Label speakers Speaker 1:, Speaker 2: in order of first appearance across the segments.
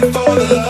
Speaker 1: for the love.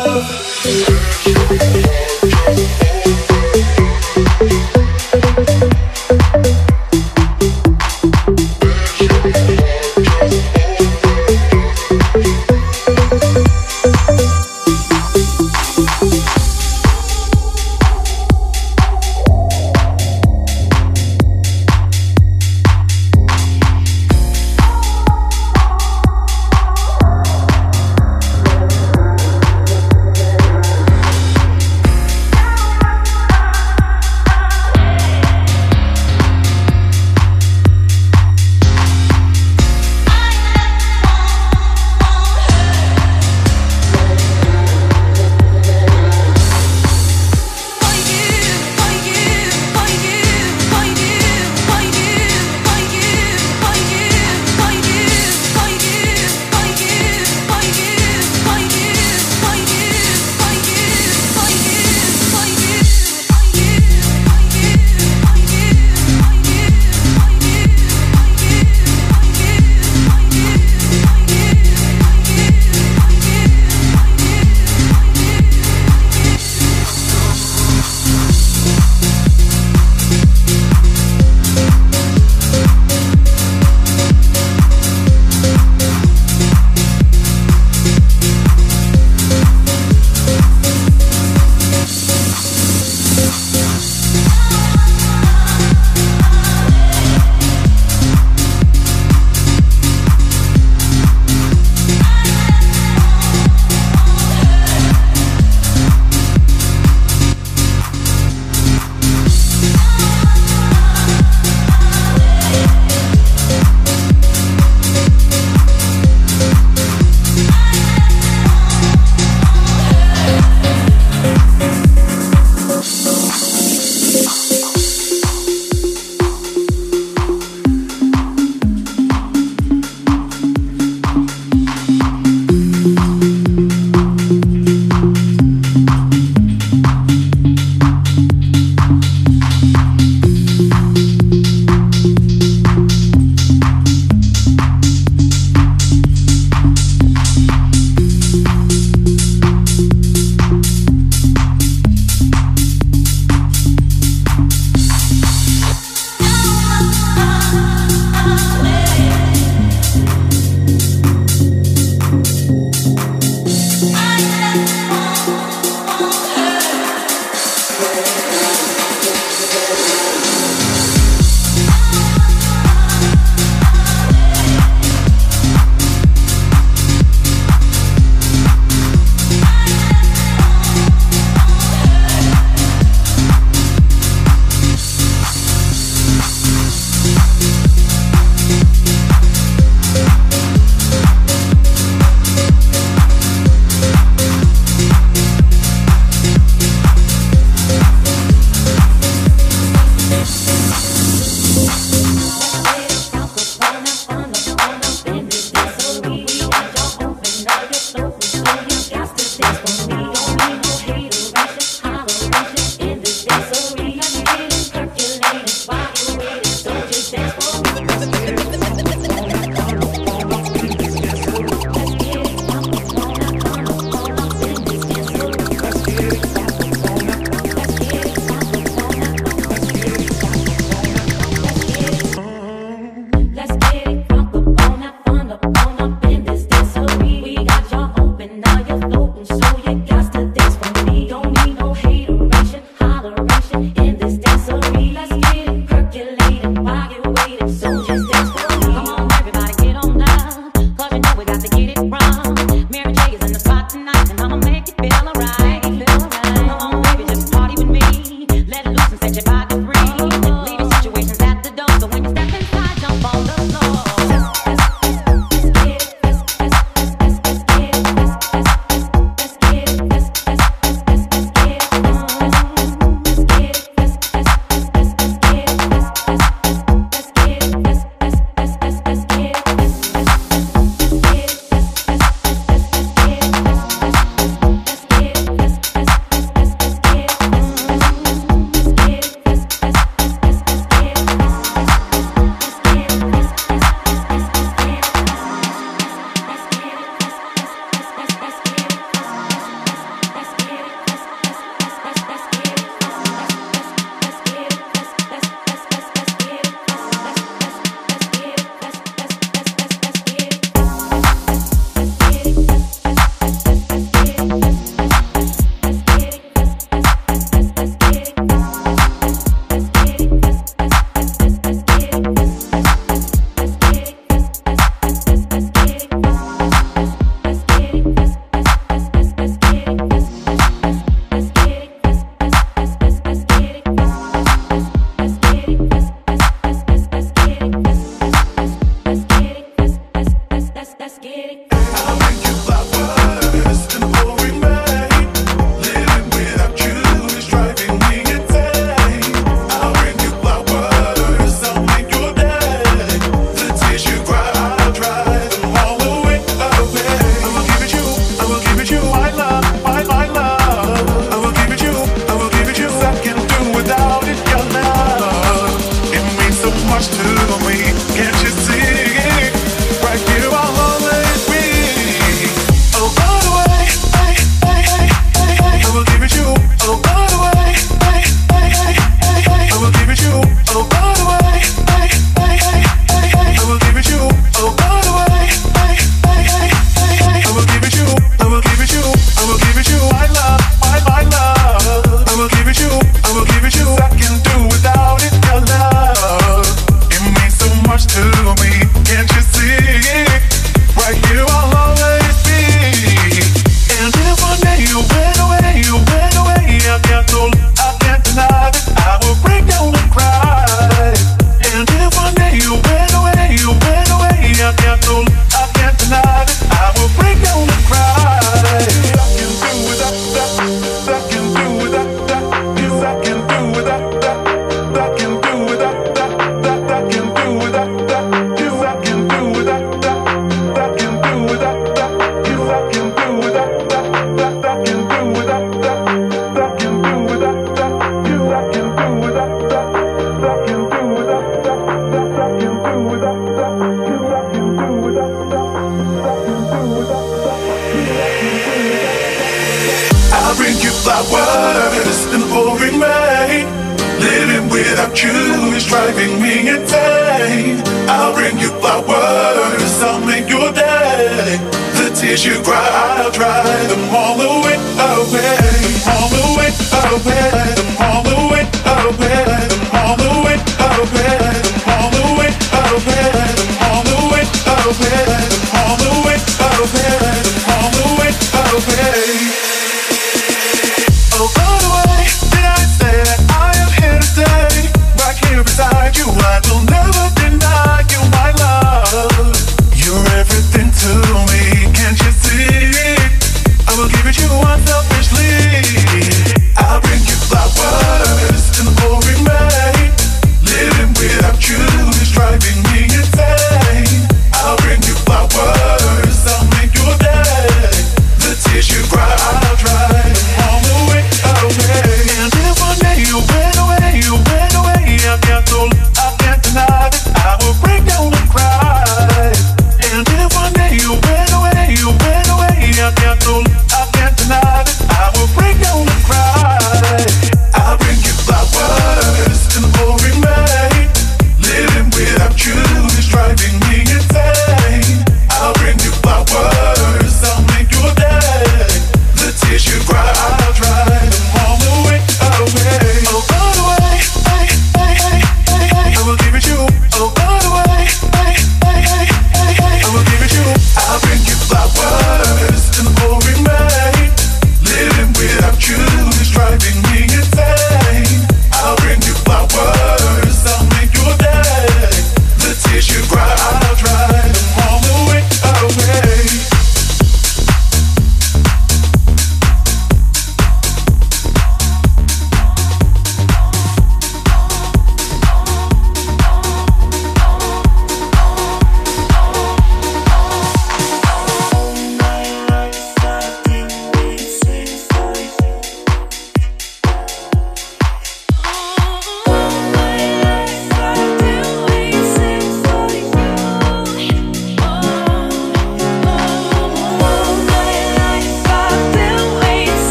Speaker 1: bring you flowers It's an boring night Living without you is driving me insane. I'll bring you flowers I'll make your day. The tears you cry I'll dry them all away Away Them all away Away Them all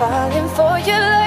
Speaker 2: for you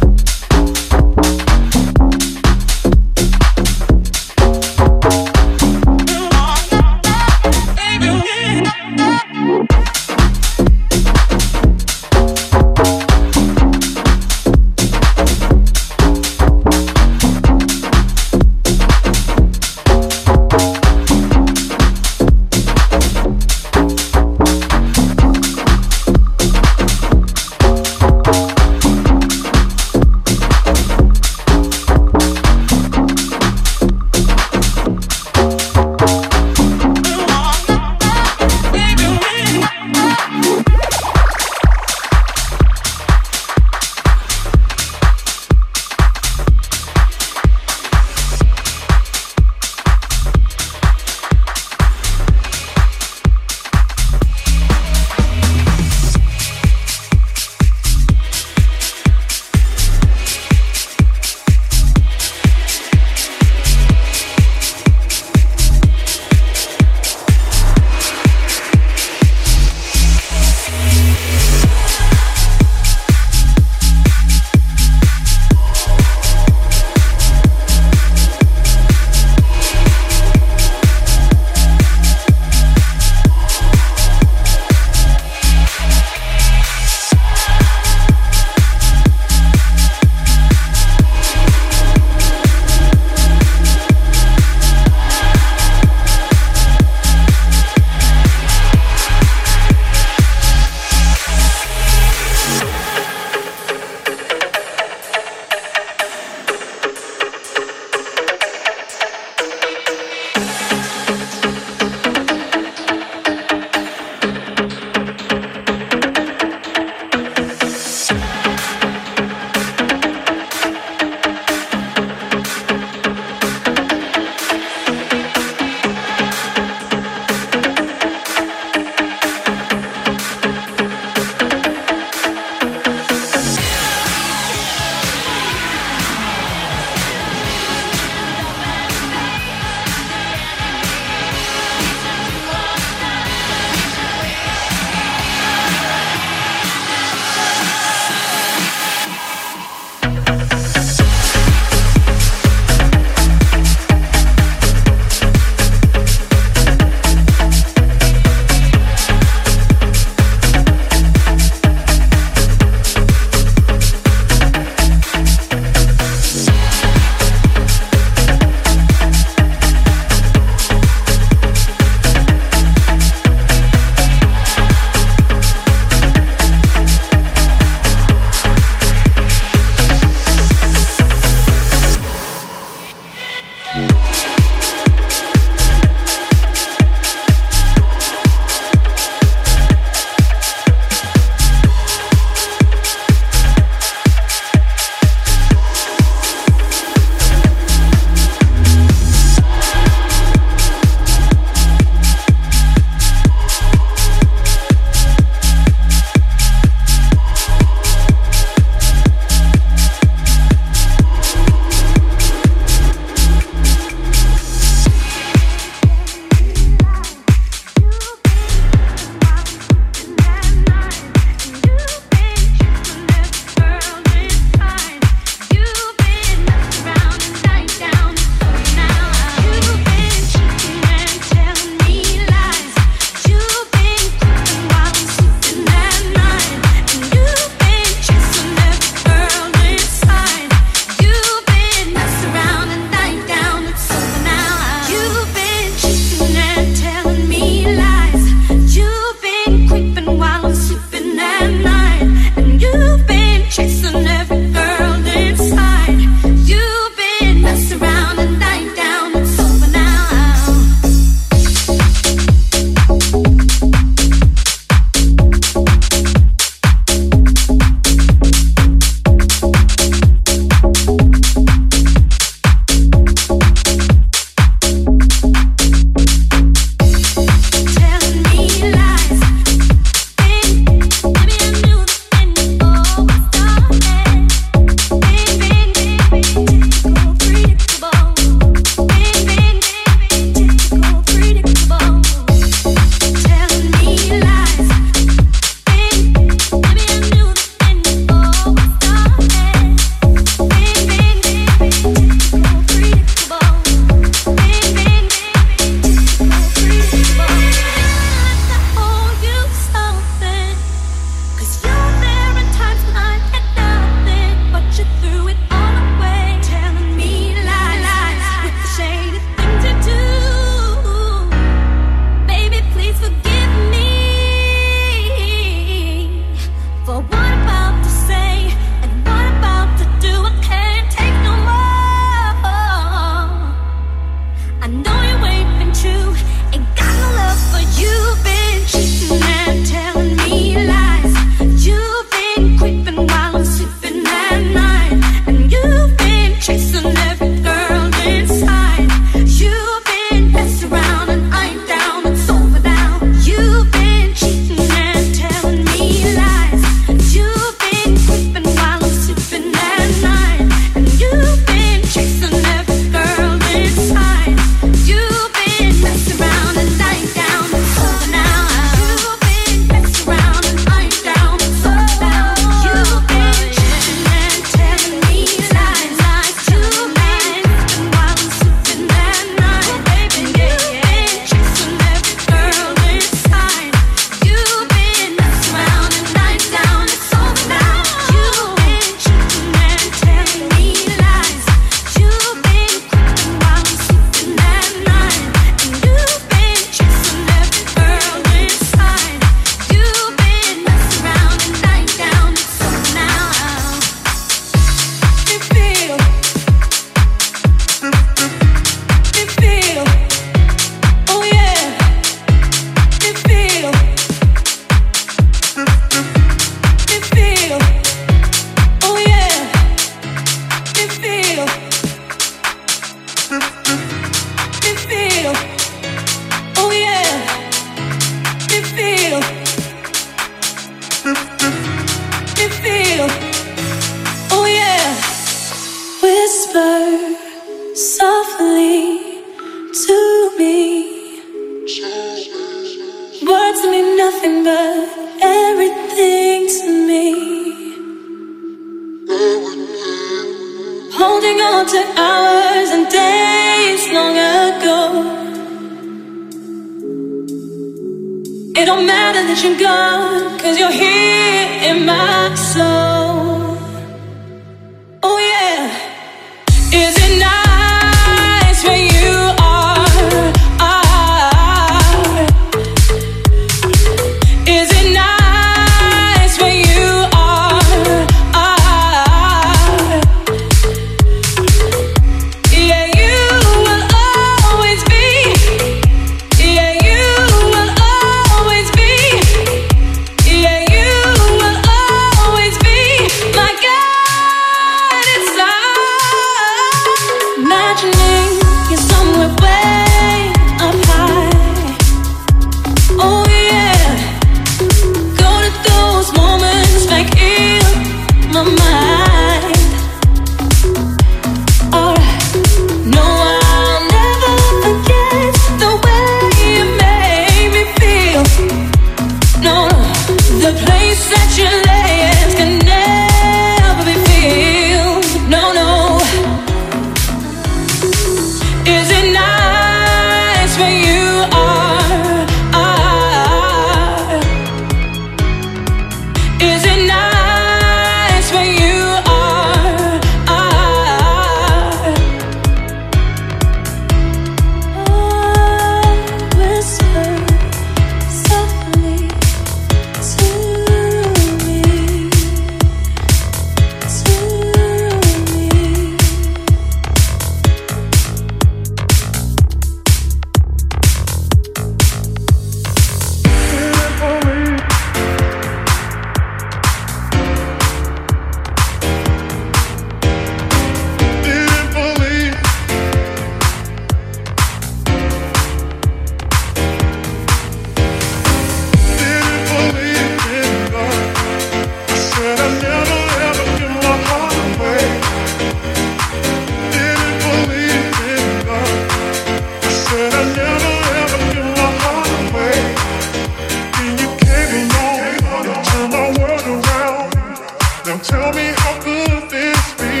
Speaker 1: Now tell me how could this be?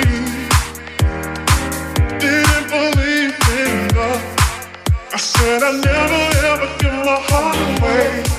Speaker 1: Didn't believe in love. I said I never ever give my heart away.